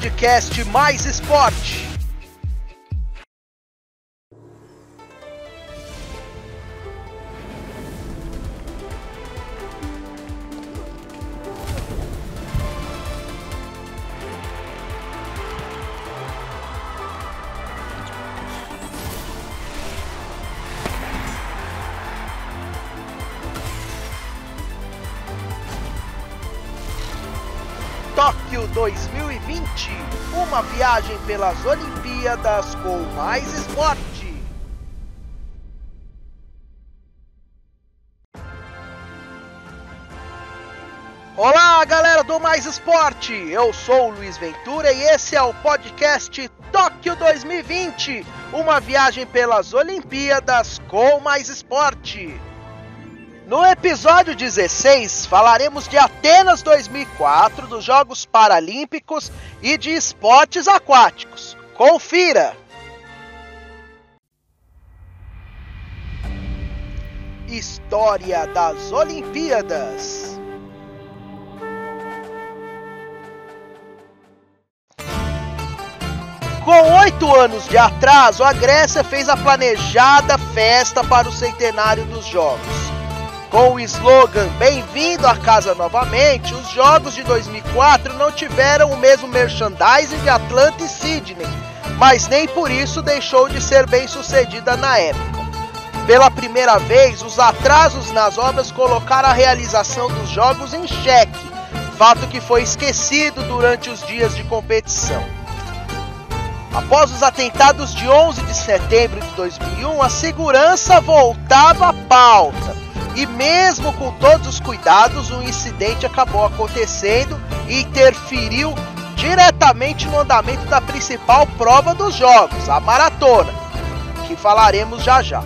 podcast Mais Esporte. Tóquio 2020, uma viagem pelas Olimpíadas com mais esporte. Olá, galera do Mais Esporte. Eu sou o Luiz Ventura e esse é o podcast Tóquio 2020, uma viagem pelas Olimpíadas com mais esporte. No episódio 16, falaremos de Atenas 2004, dos Jogos Paralímpicos e de esportes aquáticos. Confira! História das Olimpíadas Com oito anos de atraso, a Grécia fez a planejada festa para o centenário dos Jogos. Com o slogan Bem-vindo à casa novamente, os Jogos de 2004 não tiveram o mesmo merchandising de Atlanta e Sydney, mas nem por isso deixou de ser bem sucedida na época. Pela primeira vez, os atrasos nas obras colocaram a realização dos Jogos em xeque, fato que foi esquecido durante os dias de competição. Após os atentados de 11 de setembro de 2001, a segurança voltava à pauta. E mesmo com todos os cuidados, um incidente acabou acontecendo e interferiu diretamente no andamento da principal prova dos jogos, a maratona, que falaremos já já.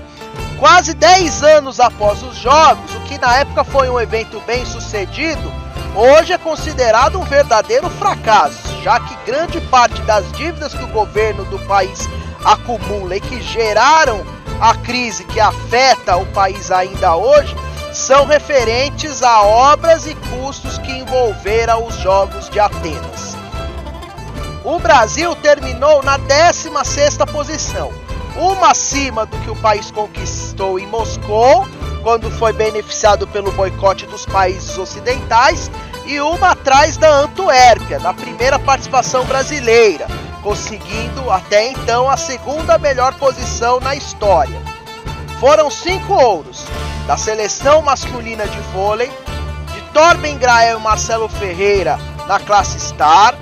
Quase 10 anos após os jogos, o que na época foi um evento bem sucedido, hoje é considerado um verdadeiro fracasso, já que grande parte das dívidas que o governo do país acumula e que geraram a crise que afeta o país ainda hoje são referentes a obras e custos que envolveram os Jogos de Atenas. O Brasil terminou na 16ª posição, uma acima do que o país conquistou em Moscou, quando foi beneficiado pelo boicote dos países ocidentais, e uma atrás da Antuérpia, na primeira participação brasileira, conseguindo até então a segunda melhor posição na história. Foram cinco ouros da seleção masculina de vôlei, de Torben Grael e Marcelo Ferreira na classe Star,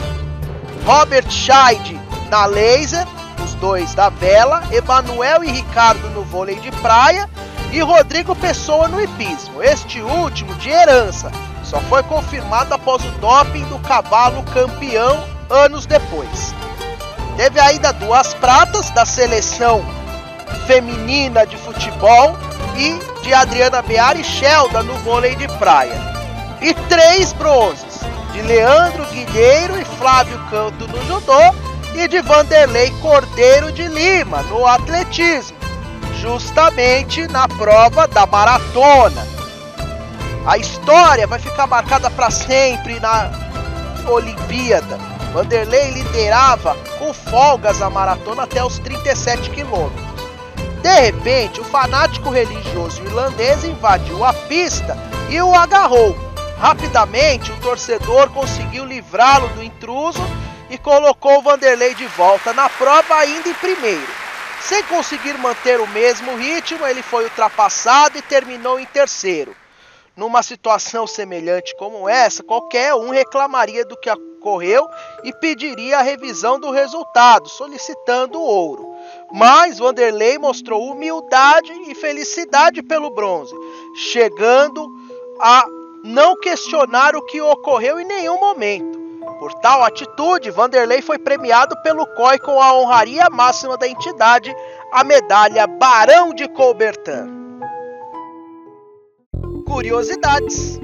Robert Scheid na laser, os dois da vela, Emanuel e Ricardo no vôlei de praia e Rodrigo Pessoa no hipismo, este último de herança, só foi confirmado após o doping do cavalo campeão anos depois. Teve ainda duas pratas da seleção feminina de futebol e de Adriana Bear e Shelda no vôlei de praia. E três bronzes de Leandro Guilheiro e Flávio Canto no judô e de Vanderlei Cordeiro de Lima no atletismo, justamente na prova da maratona. A história vai ficar marcada para sempre na Olimpíada. Vanderlei liderava com folgas a maratona até os 37 quilômetros. De repente, o fanático religioso irlandês invadiu a pista e o agarrou. Rapidamente, o torcedor conseguiu livrá-lo do intruso e colocou Vanderlei de volta na prova, ainda em primeiro. Sem conseguir manter o mesmo ritmo, ele foi ultrapassado e terminou em terceiro. Numa situação semelhante como essa, qualquer um reclamaria do que ocorreu e pediria a revisão do resultado, solicitando o ouro. Mas Vanderlei mostrou humildade e felicidade pelo bronze, chegando a não questionar o que ocorreu em nenhum momento. Por tal atitude, Vanderlei foi premiado pelo COI com a honraria máxima da entidade, a medalha Barão de Coubertin curiosidades.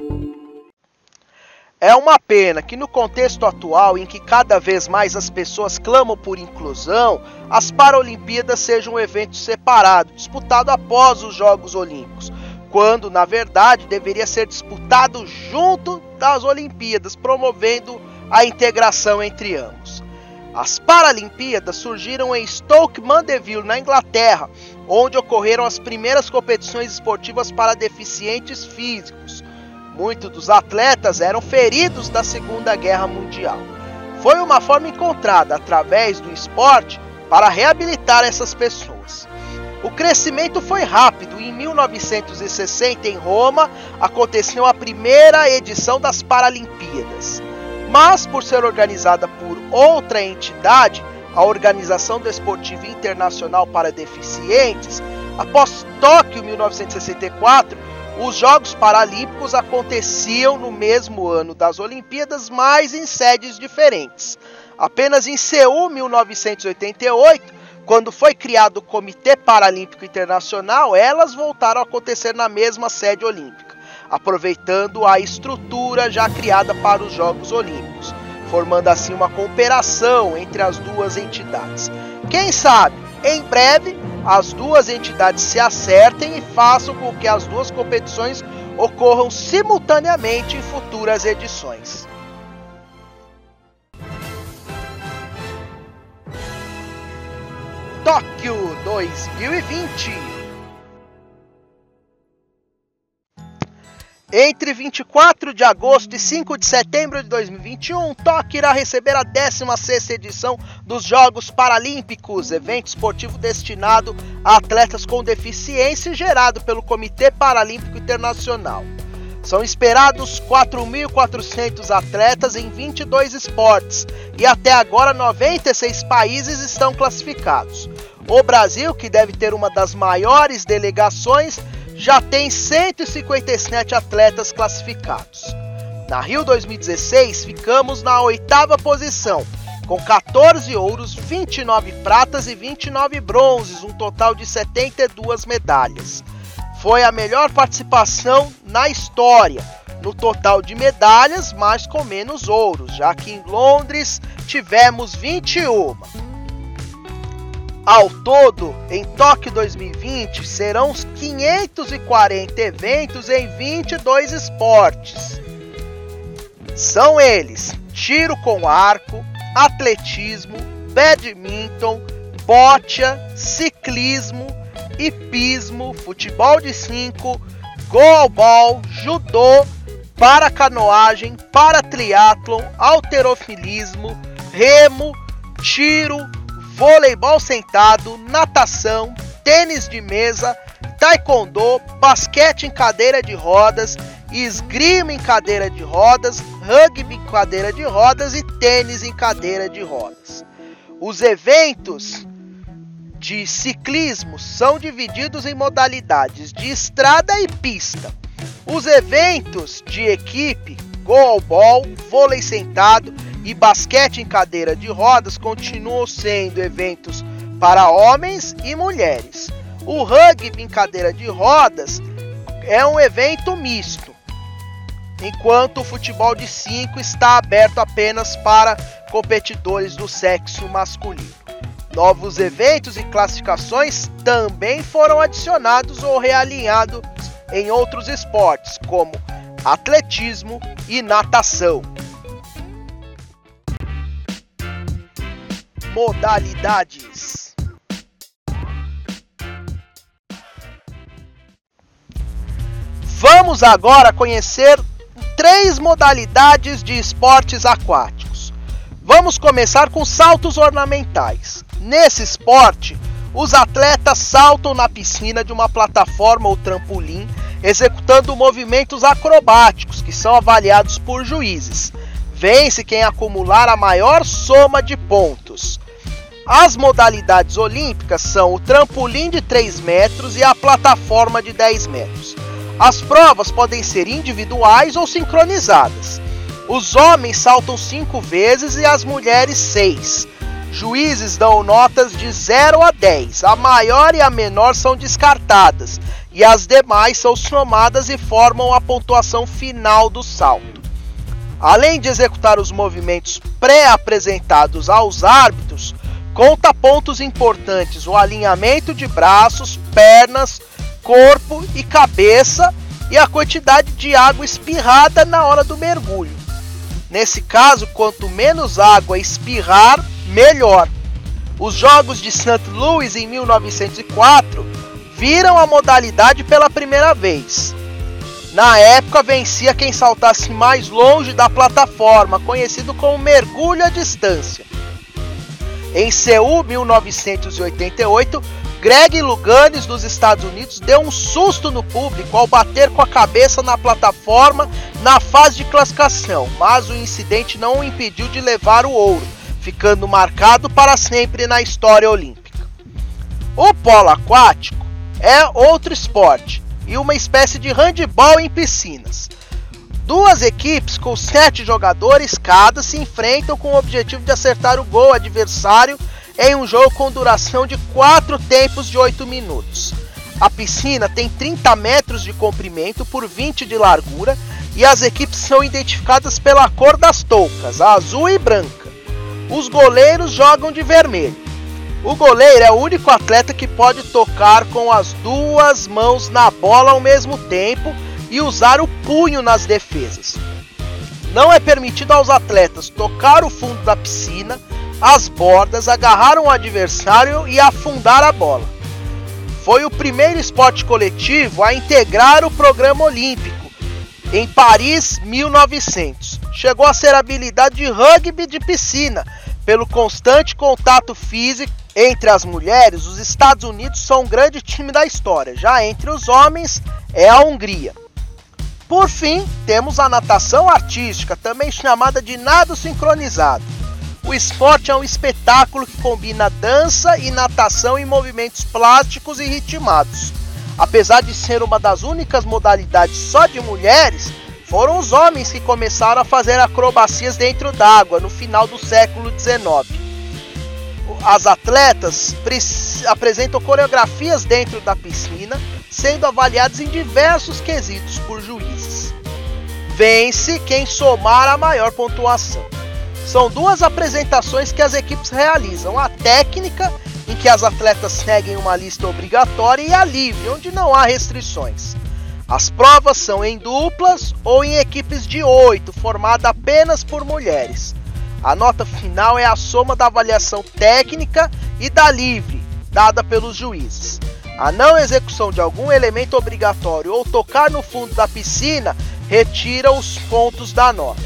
É uma pena que, no contexto atual em que cada vez mais as pessoas clamam por inclusão, as Paralimpíadas sejam um evento separado, disputado após os Jogos Olímpicos, quando, na verdade, deveria ser disputado junto das Olimpíadas, promovendo a integração entre ambos. As Paralimpíadas surgiram em Stoke Mandeville, na Inglaterra, onde ocorreram as primeiras competições esportivas para deficientes físicos. Muitos dos atletas eram feridos da Segunda Guerra Mundial. Foi uma forma encontrada através do esporte para reabilitar essas pessoas. O crescimento foi rápido e em 1960, em Roma, aconteceu a primeira edição das Paralimpíadas. Mas, por ser organizada por outra entidade, a Organização Desportiva Internacional para Deficientes, após Tóquio 1964, os Jogos Paralímpicos aconteciam no mesmo ano das Olimpíadas, mas em sedes diferentes. Apenas em Seul, 1988, quando foi criado o Comitê Paralímpico Internacional, elas voltaram a acontecer na mesma sede olímpica, aproveitando a estrutura já criada para os Jogos Olímpicos, formando assim uma cooperação entre as duas entidades. Quem sabe, em breve, as duas entidades se acertem e façam com que as duas competições ocorram simultaneamente em futuras edições. Tóquio 2020. Entre 24 de agosto e 5 de setembro de 2021, Tóquio irá receber a 16ª edição dos Jogos Paralímpicos, evento esportivo destinado a atletas com deficiência gerado pelo Comitê Paralímpico Internacional. São esperados 4.400 atletas em 22 esportes e até agora 96 países estão classificados. O Brasil, que deve ter uma das maiores delegações, já tem 157 atletas classificados. Na Rio 2016, ficamos na oitava posição, com 14 ouros, 29 pratas e 29 bronzes, um total de 72 medalhas. Foi a melhor participação na história, no total de medalhas, mas com menos ouros, já que em Londres tivemos 21. Ao todo, em Tóquio 2020, serão 540 eventos em 22 esportes. São eles: tiro com arco, atletismo, badminton, bocha, ciclismo, hipismo, futebol de 5, goalball, judô, para canoagem, para triatlon, alterofilismo, remo, tiro, voleibol sentado, natação, tênis de mesa, taekwondo, basquete em cadeira de rodas, esgrima em cadeira de rodas, rugby em cadeira de rodas e tênis em cadeira de rodas. Os eventos de ciclismo são divididos em modalidades de estrada e pista. Os eventos de equipe, goalball, vôlei sentado e basquete em cadeira de rodas continuam sendo eventos para homens e mulheres. O rugby em cadeira de rodas é um evento misto, enquanto o futebol de 5 está aberto apenas para competidores do sexo masculino. Novos eventos e classificações também foram adicionados ou realinhados em outros esportes, como atletismo e natação. Modalidades Vamos agora conhecer três modalidades de esportes aquáticos. Vamos começar com saltos ornamentais. Nesse esporte, os atletas saltam na piscina de uma plataforma ou trampolim, executando movimentos acrobáticos que são avaliados por juízes. Vence quem acumular a maior soma de pontos. As modalidades olímpicas são o trampolim de 3 metros e a plataforma de 10 metros. As provas podem ser individuais ou sincronizadas. Os homens saltam 5 vezes e as mulheres 6. Juízes dão notas de 0 a 10. A maior e a menor são descartadas e as demais são somadas e formam a pontuação final do salto. Além de executar os movimentos pré-apresentados aos árbitros, conta pontos importantes o alinhamento de braços, pernas, corpo e cabeça e a quantidade de água espirrada na hora do mergulho. Nesse caso, quanto menos água espirrar, melhor. Os Jogos de St. Louis em 1904 viram a modalidade pela primeira vez. Na época vencia quem saltasse mais longe da plataforma, conhecido como mergulho à distância. Em Seul, 1988, Greg Luganes dos Estados Unidos deu um susto no público ao bater com a cabeça na plataforma na fase de classificação, mas o incidente não o impediu de levar o ouro, ficando marcado para sempre na história olímpica. O polo aquático é outro esporte e uma espécie de handball em piscinas. Duas equipes com sete jogadores cada se enfrentam com o objetivo de acertar o gol adversário em um jogo com duração de quatro tempos de 8 minutos. A piscina tem 30 metros de comprimento por 20 de largura e as equipes são identificadas pela cor das toucas, azul e branca. Os goleiros jogam de vermelho. O goleiro é o único atleta que pode tocar com as duas mãos na bola ao mesmo tempo e usar o punho nas defesas. Não é permitido aos atletas tocar o fundo da piscina, as bordas, agarrar um adversário e afundar a bola. Foi o primeiro esporte coletivo a integrar o programa olímpico em Paris 1900. Chegou a ser habilidade de rugby de piscina, pelo constante contato físico entre as mulheres, os Estados Unidos são um grande time da história. Já entre os homens é a Hungria. Por fim, temos a natação artística, também chamada de nado sincronizado. O esporte é um espetáculo que combina dança e natação em movimentos plásticos e ritmados. Apesar de ser uma das únicas modalidades só de mulheres, foram os homens que começaram a fazer acrobacias dentro d'água no final do século XIX. As atletas apresentam coreografias dentro da piscina, sendo avaliados em diversos quesitos por juízes. Vence quem somar a maior pontuação. São duas apresentações que as equipes realizam: a técnica, em que as atletas seguem uma lista obrigatória, e a livre, onde não há restrições. As provas são em duplas ou em equipes de oito, formada apenas por mulheres. A nota final é a soma da avaliação técnica e da livre, dada pelos juízes. A não execução de algum elemento obrigatório ou tocar no fundo da piscina retira os pontos da nota.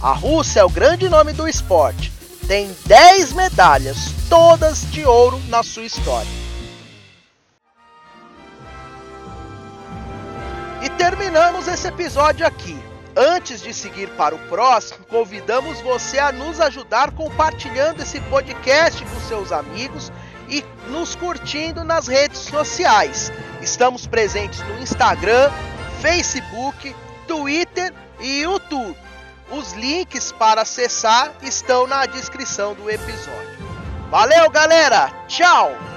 A Rússia é o grande nome do esporte. Tem 10 medalhas, todas de ouro na sua história. E terminamos esse episódio aqui. Antes de seguir para o próximo, convidamos você a nos ajudar compartilhando esse podcast com seus amigos e nos curtindo nas redes sociais. Estamos presentes no Instagram, Facebook, Twitter e YouTube. Os links para acessar estão na descrição do episódio. Valeu, galera! Tchau!